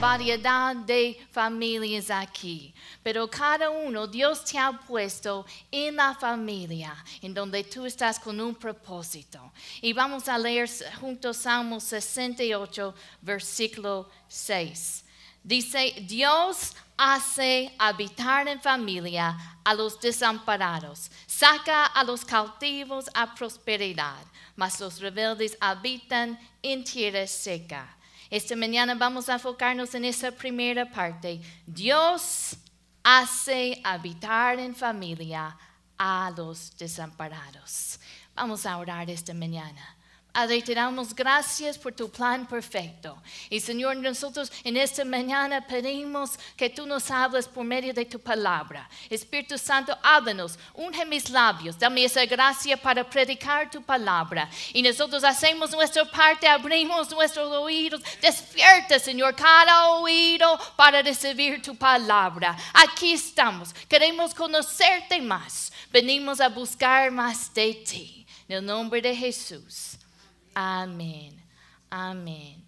variedad de familias aquí, pero cada uno Dios te ha puesto en la familia en donde tú estás con un propósito. Y vamos a leer juntos Salmo 68, versículo 6. Dice, Dios hace habitar en familia a los desamparados, saca a los cautivos a prosperidad, mas los rebeldes habitan en tierra seca. Esta mañana vamos a enfocarnos en esa primera parte. Dios hace habitar en familia a los desamparados. Vamos a orar esta mañana. Padre, te damos gracias por tu plan perfecto. Y Señor, nosotros en esta mañana pedimos que tú nos hables por medio de tu palabra. Espíritu Santo, háblanos, unge mis labios, dame esa gracia para predicar tu palabra. Y nosotros hacemos nuestra parte, abrimos nuestros oídos. Despierta, Señor, cada oído para recibir tu palabra. Aquí estamos, queremos conocerte más. Venimos a buscar más de ti. En el nombre de Jesús. Amen. Amen.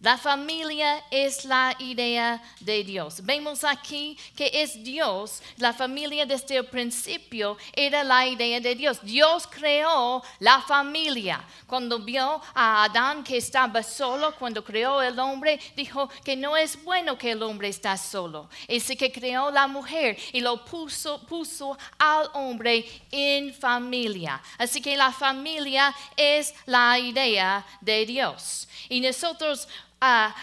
La familia es la idea de Dios. Vemos aquí que es Dios. La familia desde el principio era la idea de Dios. Dios creó la familia. Cuando vio a Adán que estaba solo, cuando creó el hombre, dijo que no es bueno que el hombre está solo. Así que creó la mujer y lo puso, puso al hombre en familia. Así que la familia es la idea de Dios. Y nosotros Ah,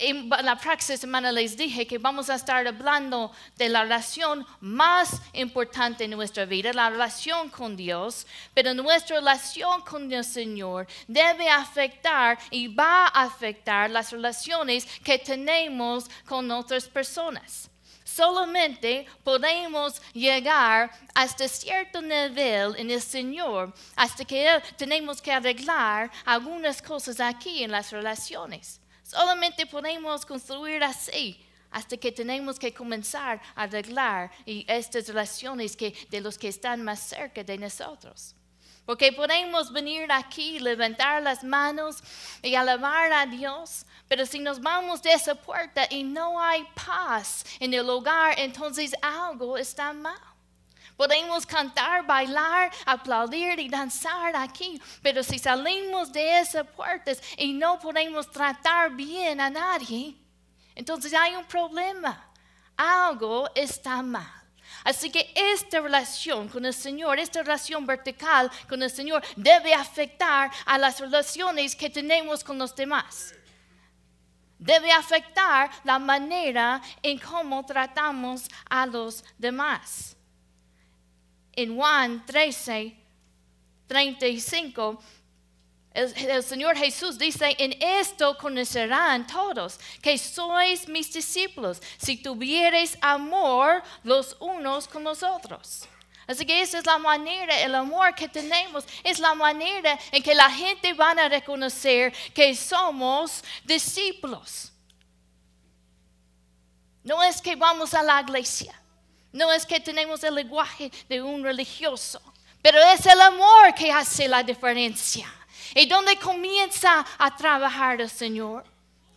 en la próxima semana les dije que vamos a estar hablando de la relación más importante en nuestra vida, la relación con Dios, pero nuestra relación con el Señor debe afectar y va a afectar las relaciones que tenemos con otras personas. Solamente podemos llegar hasta cierto nivel en el Señor, hasta que tenemos que arreglar algunas cosas aquí en las relaciones. Solamente podemos construir así hasta que tenemos que comenzar a arreglar estas relaciones que, de los que están más cerca de nosotros. Porque podemos venir aquí, levantar las manos y alabar a Dios, pero si nos vamos de esa puerta y no hay paz en el hogar, entonces algo está mal. Podemos cantar, bailar, aplaudir y danzar aquí, pero si salimos de esas puertas y no podemos tratar bien a nadie, entonces hay un problema. Algo está mal. Así que esta relación con el Señor, esta relación vertical con el Señor debe afectar a las relaciones que tenemos con los demás. Debe afectar la manera en cómo tratamos a los demás en Juan 13, 35, el, Señor Jesús dice, en esto conocerán todos que sois mis discípulos, si tuviereis amor los unos con los otros. Así que esa es la manera, el amor que tenemos, es la manera en que la gente van a reconocer que somos discípulos. No es que vamos a la iglesia. No es que tenemos el lenguaje de un religioso, pero es el amor que hace la diferencia. ¿Y dónde comienza a trabajar el Señor?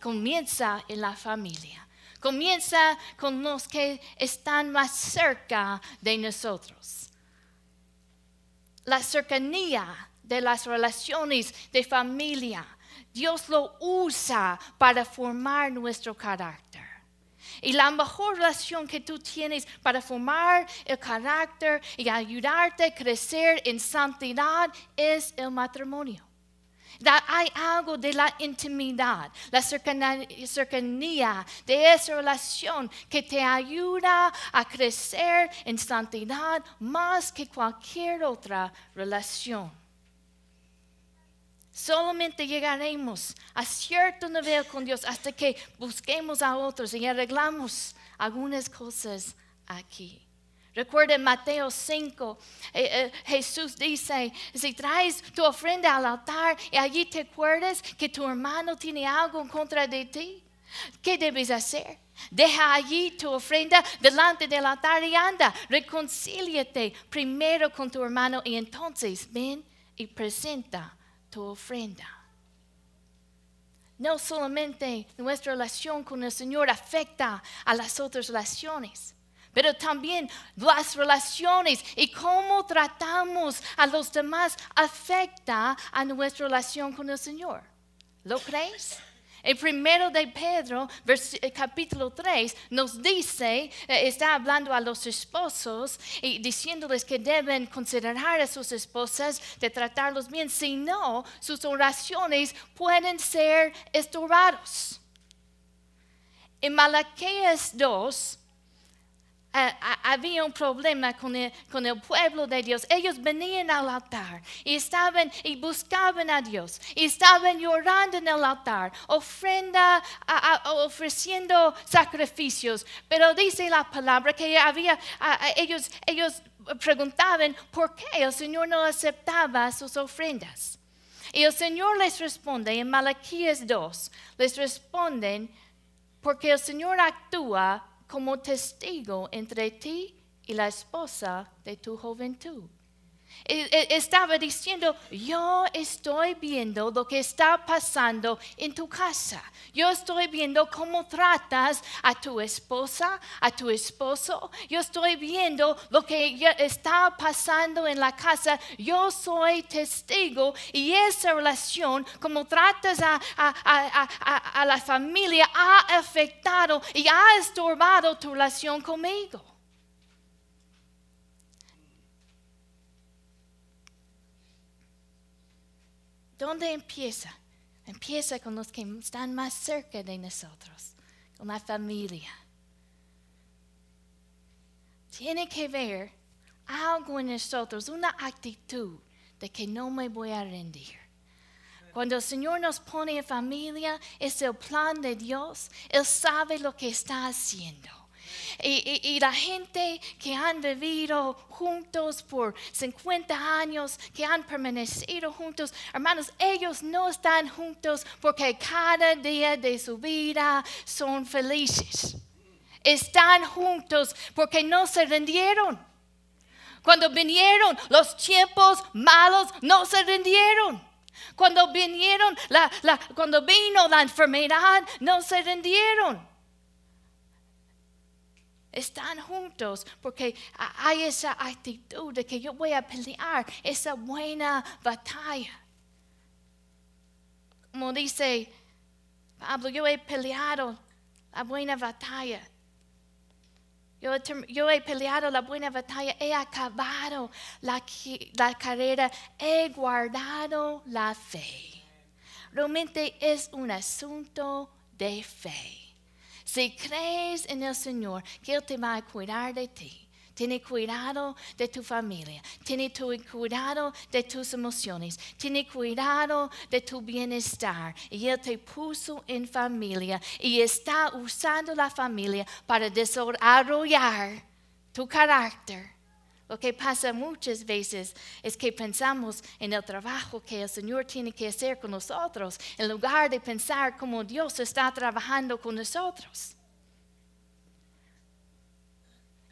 Comienza en la familia. Comienza con los que están más cerca de nosotros. La cercanía de las relaciones de familia, Dios lo usa para formar nuestro carácter. Y la mejor relación que tú tienes para formar el carácter y ayudarte a crecer en santidad es el matrimonio. Hay algo de la intimidad, la cercanía de esa relación que te ayuda a crecer en santidad más que cualquier otra relación. Solamente llegaremos a cierto nivel con Dios hasta que busquemos a otros y arreglamos algunas cosas aquí. Recuerden Mateo 5, eh, eh, Jesús dice, si traes tu ofrenda al altar y allí te acuerdas que tu hermano tiene algo en contra de ti, ¿qué debes hacer? Deja allí tu ofrenda delante del altar y anda, reconcíliate primero con tu hermano y entonces ven y presenta tu ofrenda. no solamente nuestra relación con el Señor afecta a las otras relaciones, pero también las relaciones y cómo tratamos a los demás afecta a nuestra relación con el Señor. ¿Lo crees? El primero de Pedro, eh, capítulo 3, nos dice, eh, está hablando a los esposos y diciéndoles que deben considerar a sus esposas de tratarlos bien, si no, sus oraciones pueden ser estorbados. En Malaquías 2, había un problema con el, con el, pueblo de Dios. Ellos venían al altar y estaban y buscaban a Dios y estaban llorando en el altar, ofrenda, ofreciendo sacrificios. Pero dice la palabra que había, ellos, ellos preguntaban por qué el Señor no aceptaba sus ofrendas. Y el Señor les responde en Malaquías 2, les responden porque el Señor actúa como testigo entre ti y la esposa de tu juventud. E, e, estaba diciendo, yo estoy viendo lo que está pasando en tu casa. Yo estoy viendo cómo tratas a tu esposa, a tu esposo. Yo estoy viendo lo que está pasando en la casa. Yo soy testigo y esa relación, como tratas a la familia, ha afectado y ha estorbado tu relación conmigo. ¿Dónde empieza? Empieza con los que están más cerca de nosotros, con la familia. Tiene que ver algo en nosotros, una actitud de que no me voy a rendir. Cuando el Señor nos pone en familia, es el plan de Dios. Él sabe lo que está haciendo. Y, la gente que han vivido juntos por 50 años, que han permanecido juntos, hermanos, ellos no están juntos porque cada día de su vida son felices. Están juntos porque no se rindieron. Cuando vinieron los tiempos malos, no se rindieron. Cuando vinieron cuando vino la enfermedad, no se rindieron están juntos porque hay esa actitud de que yo voy a pelear esa buena batalla. Como dice Pablo, yo he peleado la buena batalla. Yo, he peleado la buena batalla, he acabado la, la carrera, he guardado la fe. Realmente es un asunto de fe. Si crees en el Señor, que Él te va a cuidar de ti. Tiene cuidado de tu familia, tiene cuidado de tus emociones, tiene cuidado de tu bienestar. Y Él te puso en familia y está usando la familia para desarrollar tu carácter. Lo que pasa muchas veces es que pensamos en el trabajo que el Señor tiene que hacer con nosotros, en lugar de pensar cómo Dios está trabajando con nosotros.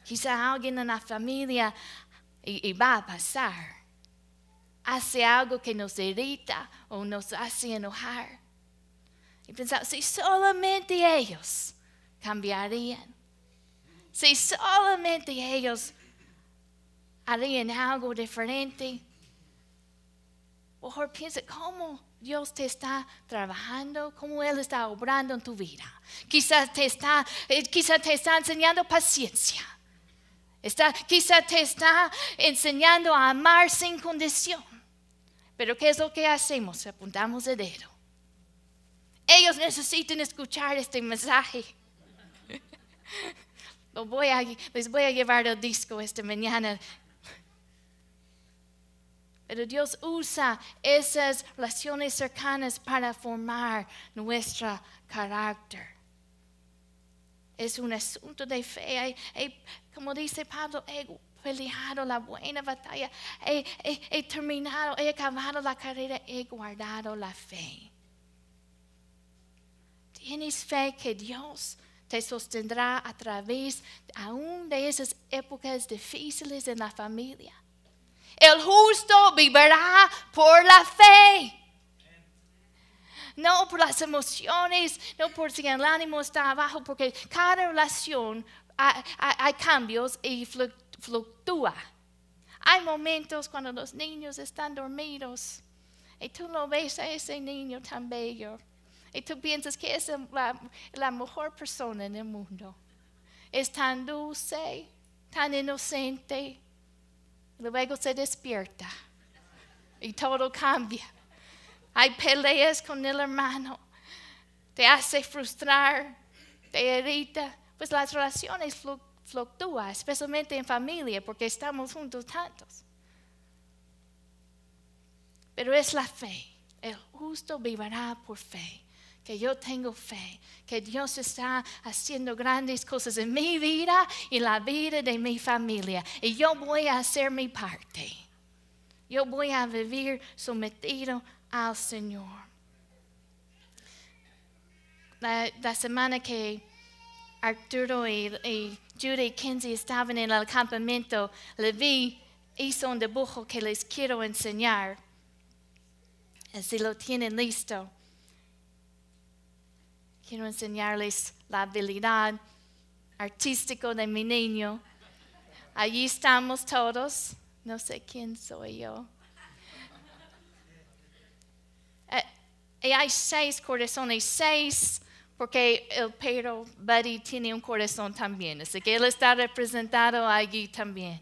Quizá alguien en la familia, y, va a pasar, hace algo que nos irrita o nos hace enojar. Y pensamos, si solamente ellos cambiarían, si solamente ellos harían algo diferente. Mejor piensa cómo Dios te está trabajando, cómo Él está obrando en tu vida. Quizás te está, eh, quizás te está enseñando paciencia. Está, quizás te está enseñando a amar sin condición. Pero ¿qué es lo que hacemos? Apuntamos el dedo. Ellos necesitan escuchar este mensaje. voy a, les voy a llevar el disco esta mañana pero Dios usa esas relaciones cercanas para formar nuestro carácter. Es un asunto de fe. como dice Pablo, he peleado la buena batalla, he terminado, he acabado la carrera, he guardado la fe. ¿Tienes fe que Dios te sostendrá a través aún de esas épocas difíciles en la familia? El justo vivirá por la fe. No por las emociones, no por si el ánimo está abajo, porque cada relación hay, cambios y fluc- fluctúa. Hay momentos cuando los niños están dormidos y tú lo ves a ese niño tan bello y tú piensas que es la, la mejor persona en el mundo. Es tan dulce, tan inocente. Luego se despierta y todo cambia. Hay peleas con el hermano, te hace frustrar, te irrita. Pues las relaciones flu- fluctúan, especialmente en familia, porque estamos juntos tantos. Pero es la fe. El justo vivirá por fe. Que yo tengo fe. Que Dios está haciendo grandes cosas en mi vida y la vida de mi familia. Y yo voy a hacer mi parte. Yo voy a vivir sometido al Señor. La, la semana que Arturo y, y Judy y Kenzie estaban en el campamento, Levi hizo un dibujo que les quiero enseñar. Si lo tienen listo, quiero enseñarles la habilidad artística de mi niño. Allí estamos todos. No sé quién soy yo. Eh, y hay seis corazones, seis, porque el perro Buddy tiene un corazón también, así que él está representado allí también.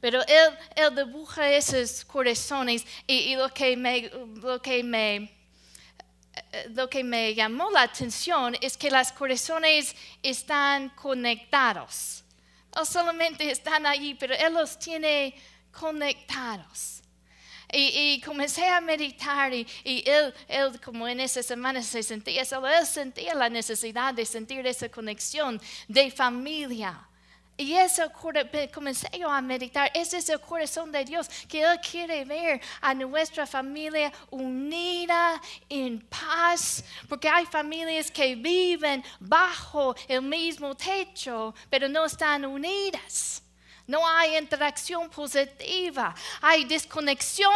Pero él, él dibuja esos corazones y, y lo, que me, lo, que me, lo que me llamó la atención es que los corazones están conectados. No solamente están allí, pero Él los tiene conectados. Y, y comencé a meditar y, y él, él, como en esa semana se sentía solo, él sentía la necesidad de sentir esa conexión de familia. Y cora- comencé yo a meditar, ese es el corazón de Dios, que Él quiere ver a nuestra familia unida en paz, porque hay familias que viven bajo el mismo techo, pero no están unidas. No hay interacción positiva, hay desconexión